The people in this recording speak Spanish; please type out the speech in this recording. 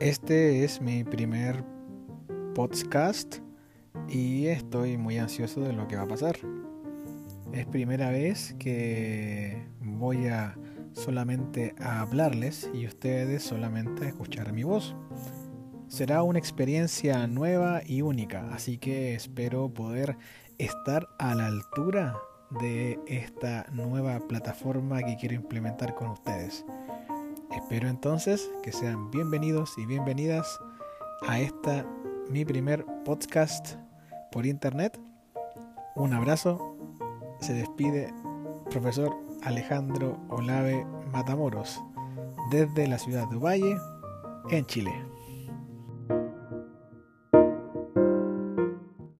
Este es mi primer podcast y estoy muy ansioso de lo que va a pasar. Es primera vez que voy a solamente a hablarles y ustedes solamente a escuchar mi voz. Será una experiencia nueva y única, así que espero poder estar a la altura de esta nueva plataforma que quiero implementar con ustedes. Espero entonces que sean bienvenidos y bienvenidas a esta mi primer podcast por internet. Un abrazo. Se despide profesor Alejandro Olave Matamoros desde la ciudad de Valle, en Chile.